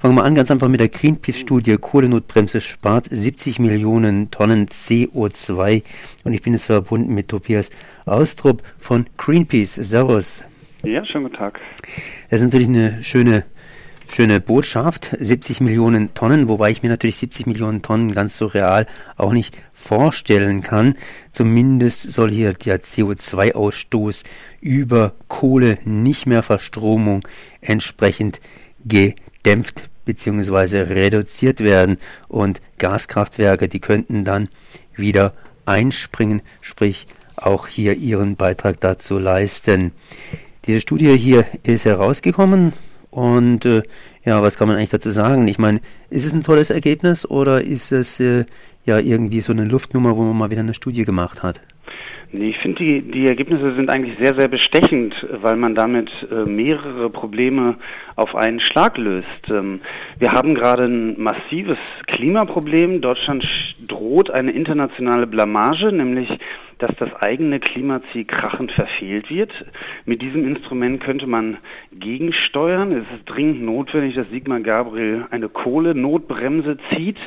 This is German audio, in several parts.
Fangen wir an ganz einfach mit der Greenpeace-Studie. Kohlenotbremse spart 70 Millionen Tonnen CO2. Und ich bin jetzt verbunden mit Tobias Austrup von Greenpeace. Servus. Ja, schönen guten Tag. Das ist natürlich eine schöne, schöne Botschaft. 70 Millionen Tonnen, wobei ich mir natürlich 70 Millionen Tonnen ganz so real auch nicht vorstellen kann. Zumindest soll hier der CO2-Ausstoß über Kohle, nicht mehr Verstromung, entsprechend gedämpft bzw. reduziert werden und Gaskraftwerke, die könnten dann wieder einspringen, sprich auch hier ihren Beitrag dazu leisten. Diese Studie hier ist herausgekommen und äh, ja, was kann man eigentlich dazu sagen? Ich meine, ist es ein tolles Ergebnis oder ist es äh, ja irgendwie so eine Luftnummer, wo man mal wieder eine Studie gemacht hat? Ich finde, die, die Ergebnisse sind eigentlich sehr, sehr bestechend, weil man damit äh, mehrere Probleme auf einen Schlag löst. Ähm, wir haben gerade ein massives Klimaproblem. Deutschland droht eine internationale Blamage, nämlich dass das eigene Klimaziel krachend verfehlt wird. Mit diesem Instrument könnte man gegensteuern. Es ist dringend notwendig, dass Sigmar Gabriel eine Kohlenotbremse zieht.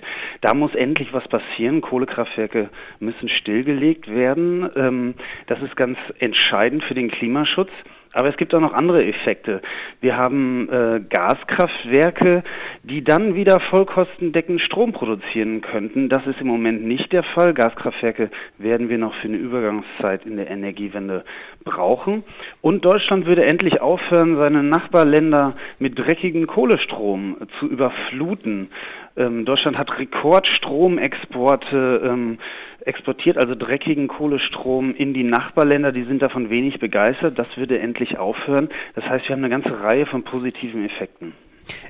Da muss endlich was passieren. Kohlekraftwerke müssen stillgelegt werden. Ähm, das ist ganz entscheidend für den Klimaschutz. Aber es gibt auch noch andere Effekte. Wir haben äh, Gaskraftwerke, die dann wieder vollkostendeckend Strom produzieren könnten. Das ist im Moment nicht der Fall. Gaskraftwerke werden wir noch für eine Übergangszeit in der Energiewende brauchen. Und Deutschland würde endlich aufhören, seine Nachbarländer mit dreckigem Kohlestrom zu überfluten. Ähm, Deutschland hat Rekordstromexporte ähm, exportiert, also dreckigen Kohlestrom in die Nachbarländer. Die sind davon wenig begeistert. Das würde endlich aufhören. Das heißt, wir haben eine ganze Reihe von positiven Effekten.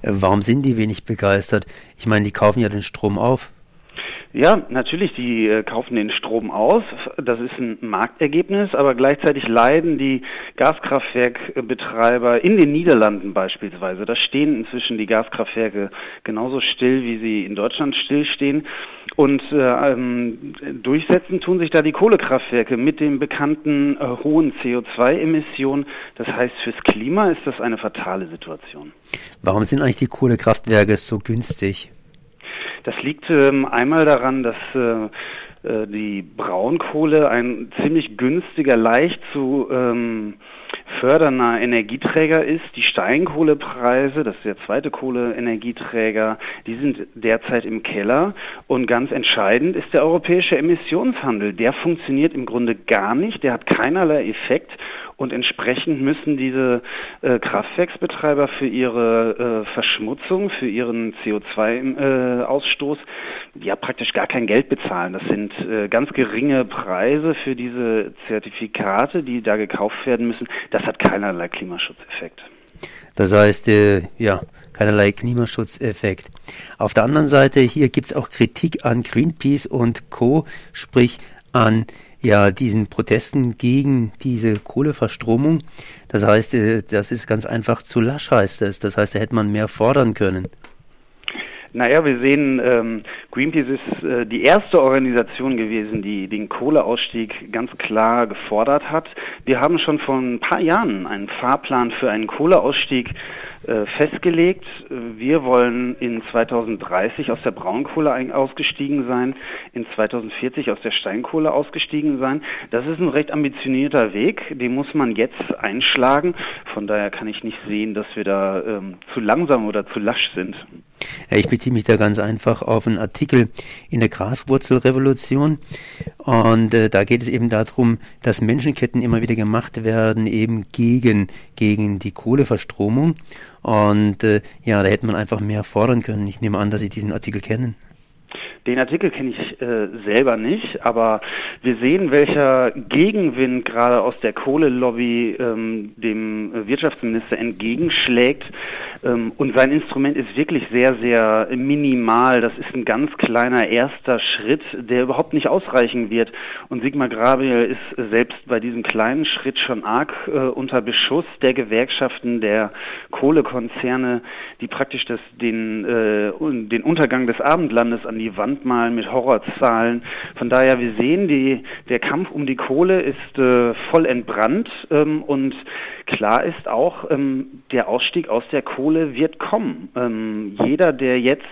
Warum sind die wenig begeistert? Ich meine, die kaufen ja den Strom auf. Ja, natürlich, die äh, kaufen den Strom aus. Das ist ein Marktergebnis, aber gleichzeitig leiden die Gaskraftwerkbetreiber in den Niederlanden beispielsweise. Da stehen inzwischen die Gaskraftwerke genauso still, wie sie in Deutschland stillstehen. Und äh, ähm, durchsetzen tun sich da die Kohlekraftwerke mit den bekannten äh, hohen CO2-Emissionen. Das heißt, fürs Klima ist das eine fatale Situation. Warum sind eigentlich die Kohlekraftwerke so günstig? Das liegt ähm, einmal daran, dass äh, äh, die Braunkohle ein ziemlich günstiger, leicht zu ähm, fördernder Energieträger ist. Die Steinkohlepreise, das ist der zweite Kohleenergieträger, die sind derzeit im Keller. Und ganz entscheidend ist der europäische Emissionshandel. Der funktioniert im Grunde gar nicht, der hat keinerlei Effekt und entsprechend müssen diese äh, Kraftwerksbetreiber für ihre äh, Verschmutzung, für ihren CO2-Ausstoß äh, ja praktisch gar kein Geld bezahlen. Das sind äh, ganz geringe Preise für diese Zertifikate, die da gekauft werden müssen. Das hat keinerlei Klimaschutzeffekt. Das heißt, äh, ja, keinerlei Klimaschutzeffekt. Auf der anderen Seite, hier gibt es auch Kritik an Greenpeace und Co., sprich an ja diesen Protesten gegen diese Kohleverstromung. Das heißt, äh, das ist ganz einfach zu lasch, heißt es. Das heißt, da hätte man mehr fordern können. Naja, wir sehen, ähm, Greenpeace ist äh, die erste Organisation gewesen, die den Kohleausstieg ganz klar gefordert hat. Wir haben schon vor ein paar Jahren einen Fahrplan für einen Kohleausstieg äh, festgelegt. Wir wollen in 2030 aus der Braunkohle ausgestiegen sein, in 2040 aus der Steinkohle ausgestiegen sein. Das ist ein recht ambitionierter Weg, den muss man jetzt einschlagen. Von daher kann ich nicht sehen, dass wir da ähm, zu langsam oder zu lasch sind. Ich beziehe mich da ganz einfach auf einen Artikel in der Graswurzelrevolution. Und äh, da geht es eben darum, dass Menschenketten immer wieder gemacht werden, eben gegen, gegen die Kohleverstromung. Und äh, ja, da hätte man einfach mehr fordern können. Ich nehme an, dass Sie diesen Artikel kennen. Den Artikel kenne ich äh, selber nicht, aber wir sehen, welcher Gegenwind gerade aus der Kohlelobby ähm, dem Wirtschaftsminister entgegenschlägt. Ähm, und sein Instrument ist wirklich sehr, sehr minimal. Das ist ein ganz kleiner erster Schritt, der überhaupt nicht ausreichen wird. Und Sigmar Gabriel ist selbst bei diesem kleinen Schritt schon arg äh, unter Beschuss der Gewerkschaften, der Kohlekonzerne, die praktisch das, den, äh, den Untergang des Abendlandes an die Wand Brandmalen mit Horrorzahlen. Von daher, wir sehen, die, der Kampf um die Kohle ist äh, voll entbrannt ähm, und klar ist auch, ähm, der Ausstieg aus der Kohle wird kommen. Ähm, jeder, der jetzt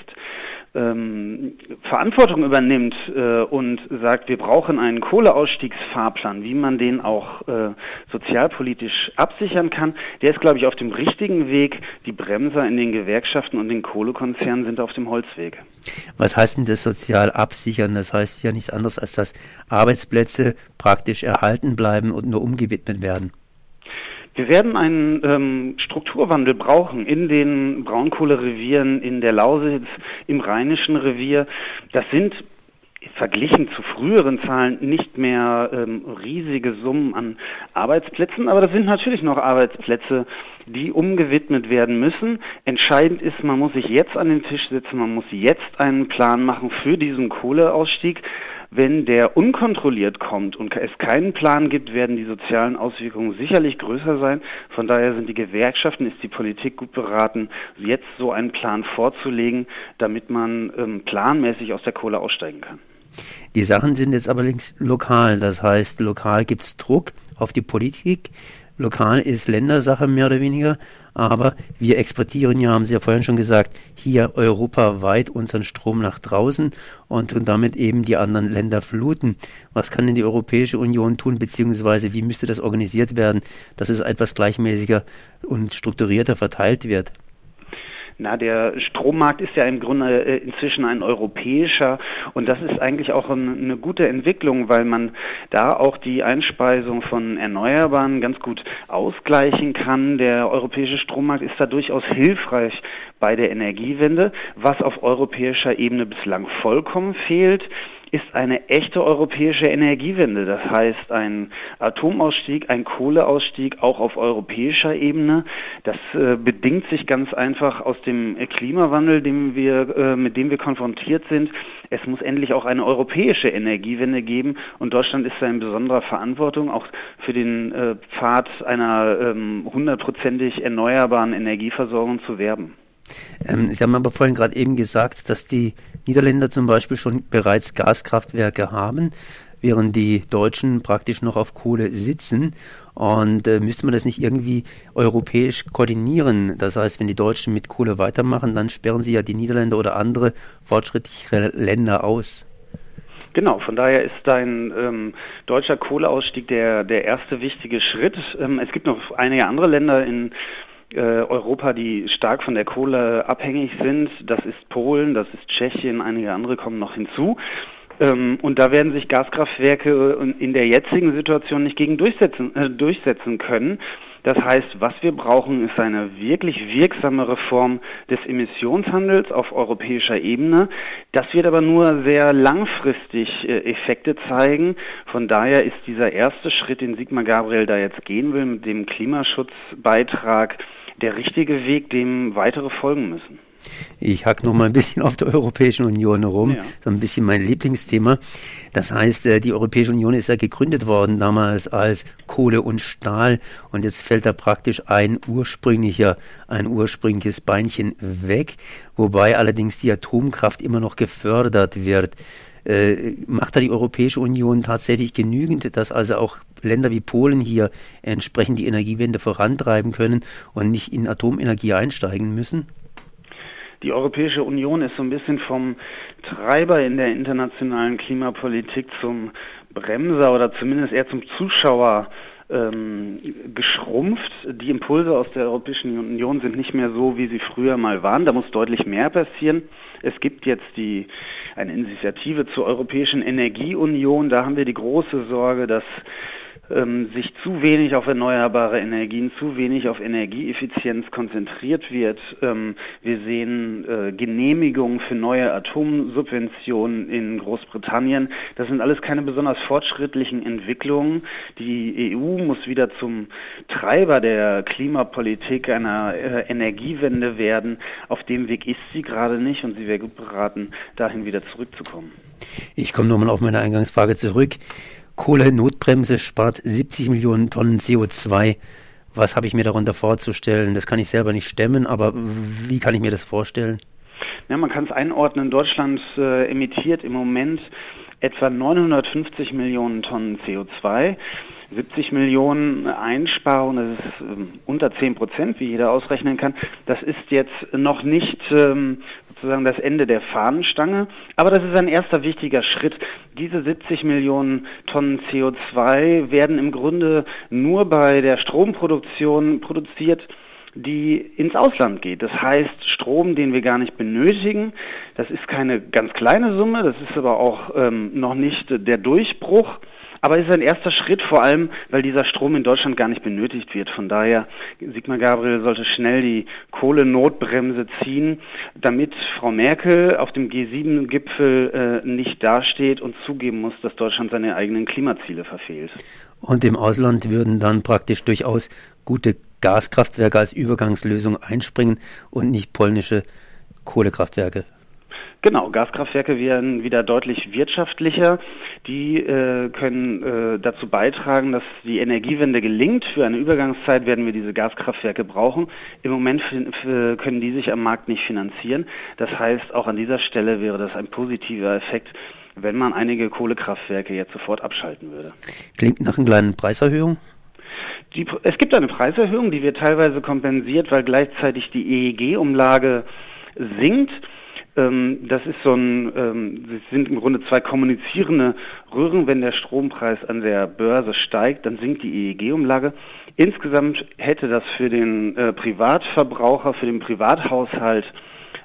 ähm, Verantwortung übernimmt äh, und sagt, wir brauchen einen Kohleausstiegsfahrplan, wie man den auch äh, sozialpolitisch absichern kann, der ist, glaube ich, auf dem richtigen Weg. Die Bremser in den Gewerkschaften und den Kohlekonzernen sind auf dem Holzweg. Was heißt denn das sozial absichern? Das heißt ja nichts anderes, als dass Arbeitsplätze praktisch erhalten bleiben und nur umgewidmet werden. Wir werden einen ähm, Strukturwandel brauchen in den Braunkohlerevieren, in der Lausitz, im Rheinischen Revier. Das sind verglichen zu früheren Zahlen nicht mehr ähm, riesige Summen an Arbeitsplätzen, aber das sind natürlich noch Arbeitsplätze, die umgewidmet werden müssen. Entscheidend ist, man muss sich jetzt an den Tisch setzen, man muss jetzt einen Plan machen für diesen Kohleausstieg. Wenn der unkontrolliert kommt und es keinen Plan gibt, werden die sozialen Auswirkungen sicherlich größer sein. Von daher sind die Gewerkschaften, ist die Politik gut beraten, jetzt so einen Plan vorzulegen, damit man ähm, planmäßig aus der Kohle aussteigen kann. Die Sachen sind jetzt allerdings lokal. Das heißt, lokal gibt es Druck auf die Politik. Lokal ist Ländersache mehr oder weniger. Aber wir exportieren ja, haben Sie ja vorhin schon gesagt, hier europaweit unseren Strom nach draußen und tun damit eben die anderen Länder fluten. Was kann denn die Europäische Union tun, beziehungsweise wie müsste das organisiert werden, dass es etwas gleichmäßiger und strukturierter verteilt wird? Na, der Strommarkt ist ja im Grunde äh, inzwischen ein europäischer und das ist eigentlich auch eine gute Entwicklung, weil man da auch die Einspeisung von Erneuerbaren ganz gut ausgleichen kann. Der europäische Strommarkt ist da durchaus hilfreich bei der Energiewende, was auf europäischer Ebene bislang vollkommen fehlt ist eine echte europäische Energiewende. Das heißt, ein Atomausstieg, ein Kohleausstieg auch auf europäischer Ebene. Das äh, bedingt sich ganz einfach aus dem Klimawandel, dem wir, äh, mit dem wir konfrontiert sind. Es muss endlich auch eine europäische Energiewende geben und Deutschland ist da in besonderer Verantwortung, auch für den äh, Pfad einer ähm, hundertprozentig erneuerbaren Energieversorgung zu werben. Ähm, Sie haben aber vorhin gerade eben gesagt, dass die Niederländer zum Beispiel schon bereits Gaskraftwerke haben, während die Deutschen praktisch noch auf Kohle sitzen. Und äh, müsste man das nicht irgendwie europäisch koordinieren? Das heißt, wenn die Deutschen mit Kohle weitermachen, dann sperren sie ja die Niederländer oder andere fortschrittliche Länder aus. Genau, von daher ist ein ähm, deutscher Kohleausstieg der, der erste wichtige Schritt. Ähm, es gibt noch einige andere Länder in äh, Europa, die stark von der Kohle abhängig sind. Das ist Polen, das ist Tschechien, einige andere kommen noch hinzu. Ähm, und da werden sich Gaskraftwerke äh, in der jetzigen Situation nicht gegen durchsetzen, äh, durchsetzen können. Das heißt, was wir brauchen, ist eine wirklich wirksame Reform des Emissionshandels auf europäischer Ebene. Das wird aber nur sehr langfristig äh, Effekte zeigen. Von daher ist dieser erste Schritt, den Sigmar Gabriel da jetzt gehen will, mit dem Klimaschutzbeitrag, der richtige Weg, dem weitere folgen müssen. Ich hack noch mal ein bisschen auf der Europäischen Union herum, ja. so ein bisschen mein Lieblingsthema. Das heißt, äh, die Europäische Union ist ja gegründet worden damals als Kohle und Stahl und jetzt fällt da praktisch ein ursprünglicher, ein ursprüngliches Beinchen weg, wobei allerdings die Atomkraft immer noch gefördert wird. Äh, macht da die Europäische Union tatsächlich genügend, dass also auch Länder wie Polen hier entsprechend die Energiewende vorantreiben können und nicht in Atomenergie einsteigen müssen? Die Europäische Union ist so ein bisschen vom Treiber in der internationalen Klimapolitik zum Bremser oder zumindest eher zum Zuschauer ähm, geschrumpft. Die Impulse aus der Europäischen Union sind nicht mehr so, wie sie früher mal waren. Da muss deutlich mehr passieren. Es gibt jetzt die, eine Initiative zur Europäischen Energieunion. Da haben wir die große Sorge, dass ähm, sich zu wenig auf erneuerbare Energien, zu wenig auf Energieeffizienz konzentriert wird. Ähm, wir sehen äh, Genehmigungen für neue Atomsubventionen in Großbritannien. Das sind alles keine besonders fortschrittlichen Entwicklungen. Die EU muss wieder zum Treiber der Klimapolitik einer äh, Energiewende werden. Auf dem Weg ist sie gerade nicht und sie wäre gut beraten, dahin wieder zurückzukommen. Ich komme nochmal auf meine Eingangsfrage zurück. Kohle-Notbremse spart 70 Millionen Tonnen CO2. Was habe ich mir darunter vorzustellen? Das kann ich selber nicht stemmen, aber wie kann ich mir das vorstellen? Ja, man kann es einordnen. Deutschland äh, emittiert im Moment etwa 950 Millionen Tonnen CO2. 70 Millionen Einsparung, das ist ähm, unter 10 Prozent, wie jeder ausrechnen kann. Das ist jetzt noch nicht ähm, sozusagen das Ende der Fahnenstange, aber das ist ein erster wichtiger Schritt. Diese 70 Millionen Tonnen CO2 werden im Grunde nur bei der Stromproduktion produziert, die ins Ausland geht. Das heißt, Strom, den wir gar nicht benötigen. Das ist keine ganz kleine Summe, das ist aber auch ähm, noch nicht der Durchbruch. Aber es ist ein erster Schritt, vor allem, weil dieser Strom in Deutschland gar nicht benötigt wird. Von daher, Sigmar Gabriel sollte schnell die Kohlenotbremse ziehen, damit Frau Merkel auf dem G7-Gipfel äh, nicht dasteht und zugeben muss, dass Deutschland seine eigenen Klimaziele verfehlt. Und im Ausland würden dann praktisch durchaus gute Gaskraftwerke als Übergangslösung einspringen und nicht polnische Kohlekraftwerke. Genau, Gaskraftwerke werden wieder deutlich wirtschaftlicher. Die äh, können äh, dazu beitragen, dass die Energiewende gelingt. Für eine Übergangszeit werden wir diese Gaskraftwerke brauchen. Im Moment können die sich am Markt nicht finanzieren. Das heißt, auch an dieser Stelle wäre das ein positiver Effekt, wenn man einige Kohlekraftwerke jetzt sofort abschalten würde. Klingt nach einer kleinen Preiserhöhung? Die, es gibt eine Preiserhöhung, die wird teilweise kompensiert, weil gleichzeitig die EEG-Umlage sinkt. Ähm, das ist so ein, ähm, es sind im Grunde zwei kommunizierende Röhren. Wenn der Strompreis an der Börse steigt, dann sinkt die EEG-Umlage. Insgesamt hätte das für den äh, Privatverbraucher, für den Privathaushalt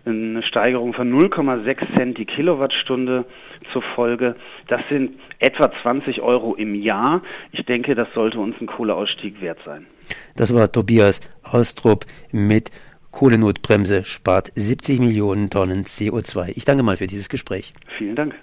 eine Steigerung von 0,6 Cent die Kilowattstunde zur Folge. Das sind etwa 20 Euro im Jahr. Ich denke, das sollte uns ein Kohleausstieg wert sein. Das war Tobias Austrup mit Kohlenotbremse spart 70 Millionen Tonnen CO2. Ich danke mal für dieses Gespräch. Vielen Dank.